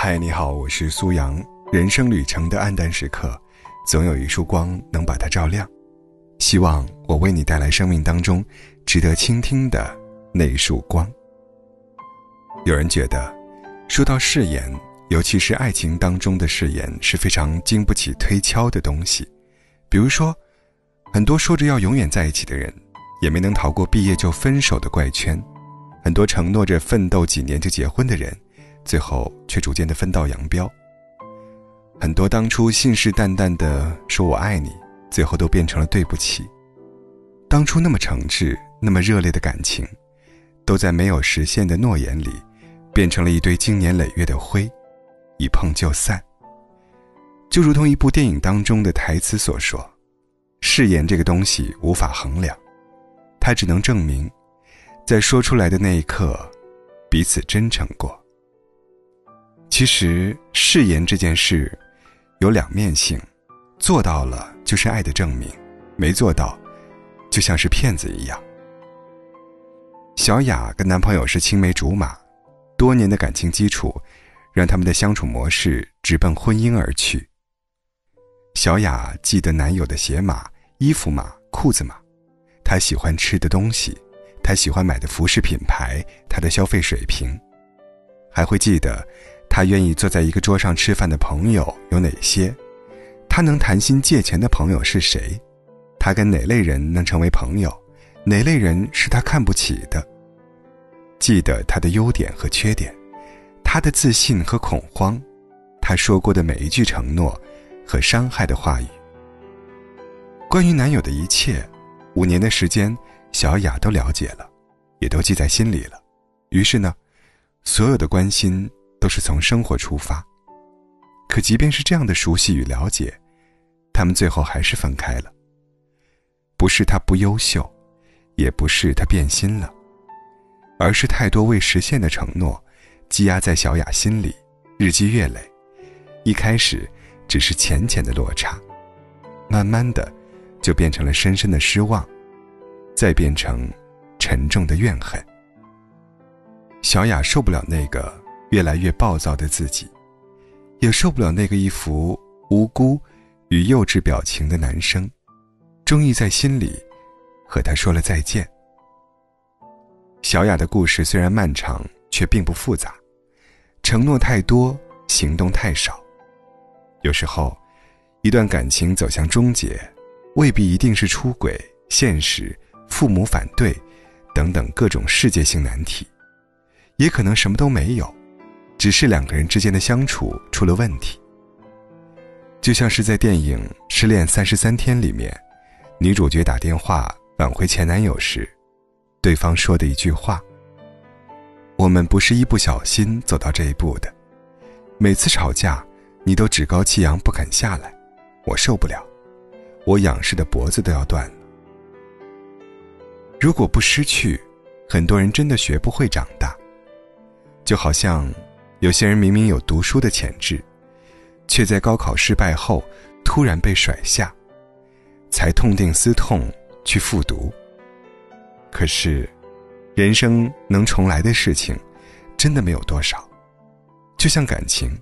嗨，你好，我是苏阳。人生旅程的暗淡时刻，总有一束光能把它照亮。希望我为你带来生命当中值得倾听的那一束光。有人觉得，说到誓言，尤其是爱情当中的誓言，是非常经不起推敲的东西。比如说，很多说着要永远在一起的人，也没能逃过毕业就分手的怪圈；很多承诺着奋斗几年就结婚的人，最后却逐渐的分道扬镳。很多当初信誓旦旦的说我爱你，最后都变成了对不起。当初那么诚挚、那么热烈的感情，都在没有实现的诺言里，变成了一堆经年累月的灰，一碰就散。就如同一部电影当中的台词所说：“誓言这个东西无法衡量，它只能证明，在说出来的那一刻，彼此真诚过。”其实誓言这件事。有两面性，做到了就是爱的证明，没做到，就像是骗子一样。小雅跟男朋友是青梅竹马，多年的感情基础，让他们的相处模式直奔婚姻而去。小雅记得男友的鞋码、衣服码、裤子码，她喜欢吃的东西，她喜欢买的服饰品牌，她的消费水平，还会记得。他愿意坐在一个桌上吃饭的朋友有哪些？他能谈心借钱的朋友是谁？他跟哪类人能成为朋友？哪类人是他看不起的？记得他的优点和缺点，他的自信和恐慌，他说过的每一句承诺和伤害的话语。关于男友的一切，五年的时间，小雅都了解了，也都记在心里了。于是呢，所有的关心。都是从生活出发，可即便是这样的熟悉与了解，他们最后还是分开了。不是他不优秀，也不是他变心了，而是太多未实现的承诺，积压在小雅心里，日积月累。一开始只是浅浅的落差，慢慢的就变成了深深的失望，再变成沉重的怨恨。小雅受不了那个。越来越暴躁的自己，也受不了那个一副无辜与幼稚表情的男生，终于在心里和他说了再见。小雅的故事虽然漫长，却并不复杂，承诺太多，行动太少。有时候，一段感情走向终结，未必一定是出轨、现实、父母反对等等各种世界性难题，也可能什么都没有。只是两个人之间的相处出了问题，就像是在电影《失恋三十三天》里面，女主角打电话挽回前男友时，对方说的一句话：“我们不是一不小心走到这一步的，每次吵架，你都趾高气扬不肯下来，我受不了，我仰视的脖子都要断了。”如果不失去，很多人真的学不会长大，就好像。有些人明明有读书的潜质，却在高考失败后突然被甩下，才痛定思痛去复读。可是，人生能重来的事情，真的没有多少。就像感情，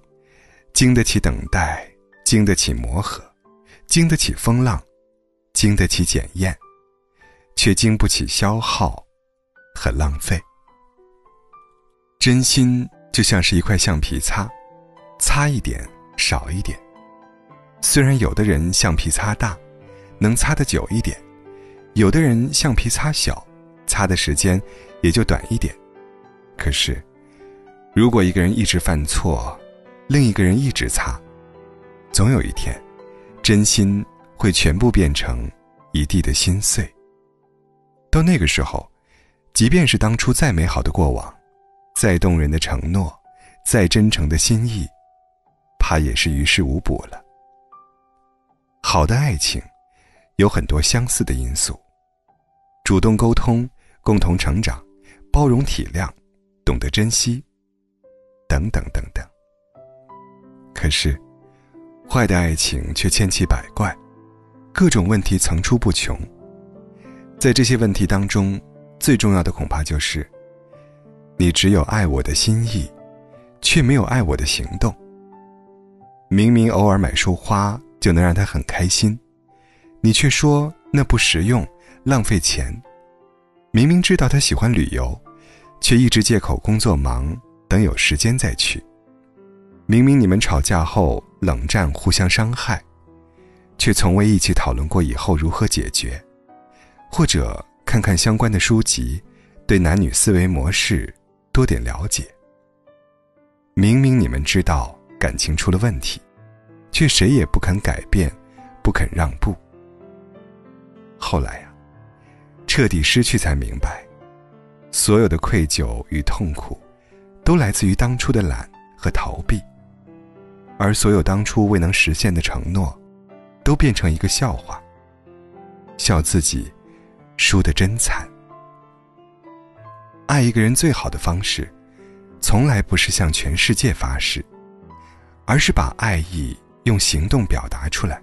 经得起等待，经得起磨合，经得起风浪，经得起检验，却经不起消耗和浪费。真心。就像是一块橡皮擦，擦一点少一点。虽然有的人橡皮擦大，能擦得久一点；有的人橡皮擦小，擦的时间也就短一点。可是，如果一个人一直犯错，另一个人一直擦，总有一天，真心会全部变成一地的心碎。到那个时候，即便是当初再美好的过往。再动人的承诺，再真诚的心意，怕也是于事无补了。好的爱情，有很多相似的因素：主动沟通、共同成长、包容体谅、懂得珍惜，等等等等。可是，坏的爱情却千奇百怪，各种问题层出不穷。在这些问题当中，最重要的恐怕就是。你只有爱我的心意，却没有爱我的行动。明明偶尔买束花就能让他很开心，你却说那不实用，浪费钱。明明知道他喜欢旅游，却一直借口工作忙，等有时间再去。明明你们吵架后冷战，互相伤害，却从未一起讨论过以后如何解决，或者看看相关的书籍，对男女思维模式多点了解。明明你们知道。感情出了问题，却谁也不肯改变，不肯让步。后来呀，彻底失去才明白，所有的愧疚与痛苦，都来自于当初的懒和逃避，而所有当初未能实现的承诺，都变成一个笑话。笑自己输得真惨。爱一个人最好的方式，从来不是向全世界发誓。而是把爱意用行动表达出来。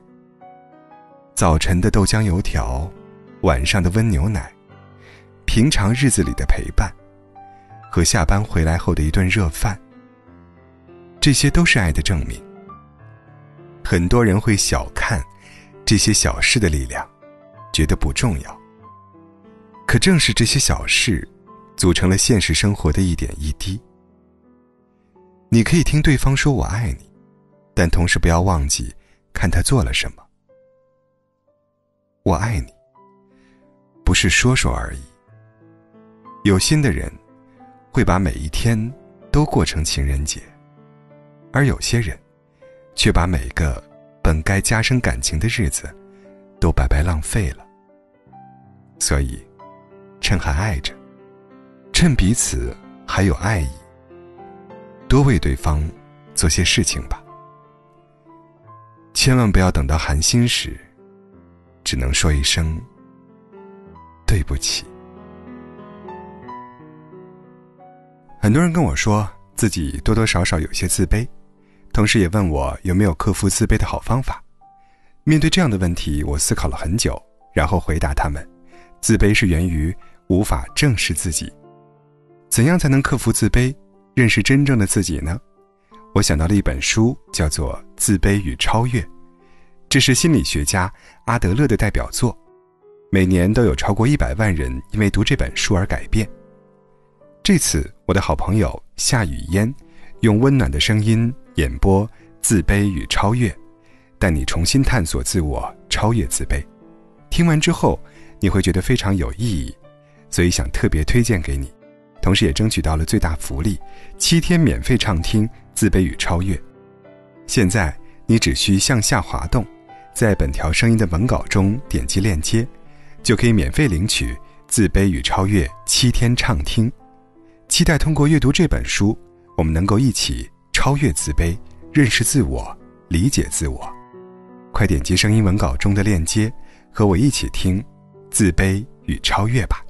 早晨的豆浆油条，晚上的温牛奶，平常日子里的陪伴，和下班回来后的一顿热饭，这些都是爱的证明。很多人会小看这些小事的力量，觉得不重要。可正是这些小事，组成了现实生活的一点一滴。你可以听对方说“我爱你”。但同时不要忘记，看他做了什么。我爱你，不是说说而已。有心的人，会把每一天都过成情人节，而有些人，却把每个本该加深感情的日子，都白白浪费了。所以，趁还爱着，趁彼此还有爱意，多为对方做些事情吧。千万不要等到寒心时，只能说一声对不起。很多人跟我说自己多多少少有些自卑，同时也问我有没有克服自卑的好方法。面对这样的问题，我思考了很久，然后回答他们：自卑是源于无法正视自己。怎样才能克服自卑，认识真正的自己呢？我想到了一本书，叫做《自卑与超越》。这是心理学家阿德勒的代表作，每年都有超过一百万人因为读这本书而改变。这次，我的好朋友夏雨嫣用温暖的声音演播《自卑与超越》，带你重新探索自我，超越自卑。听完之后，你会觉得非常有意义，所以想特别推荐给你，同时也争取到了最大福利：七天免费畅听《自卑与超越》。现在你只需向下滑动。在本条声音的文稿中点击链接，就可以免费领取《自卑与超越》七天畅听。期待通过阅读这本书，我们能够一起超越自卑，认识自我，理解自我。快点击声音文稿中的链接，和我一起听《自卑与超越》吧。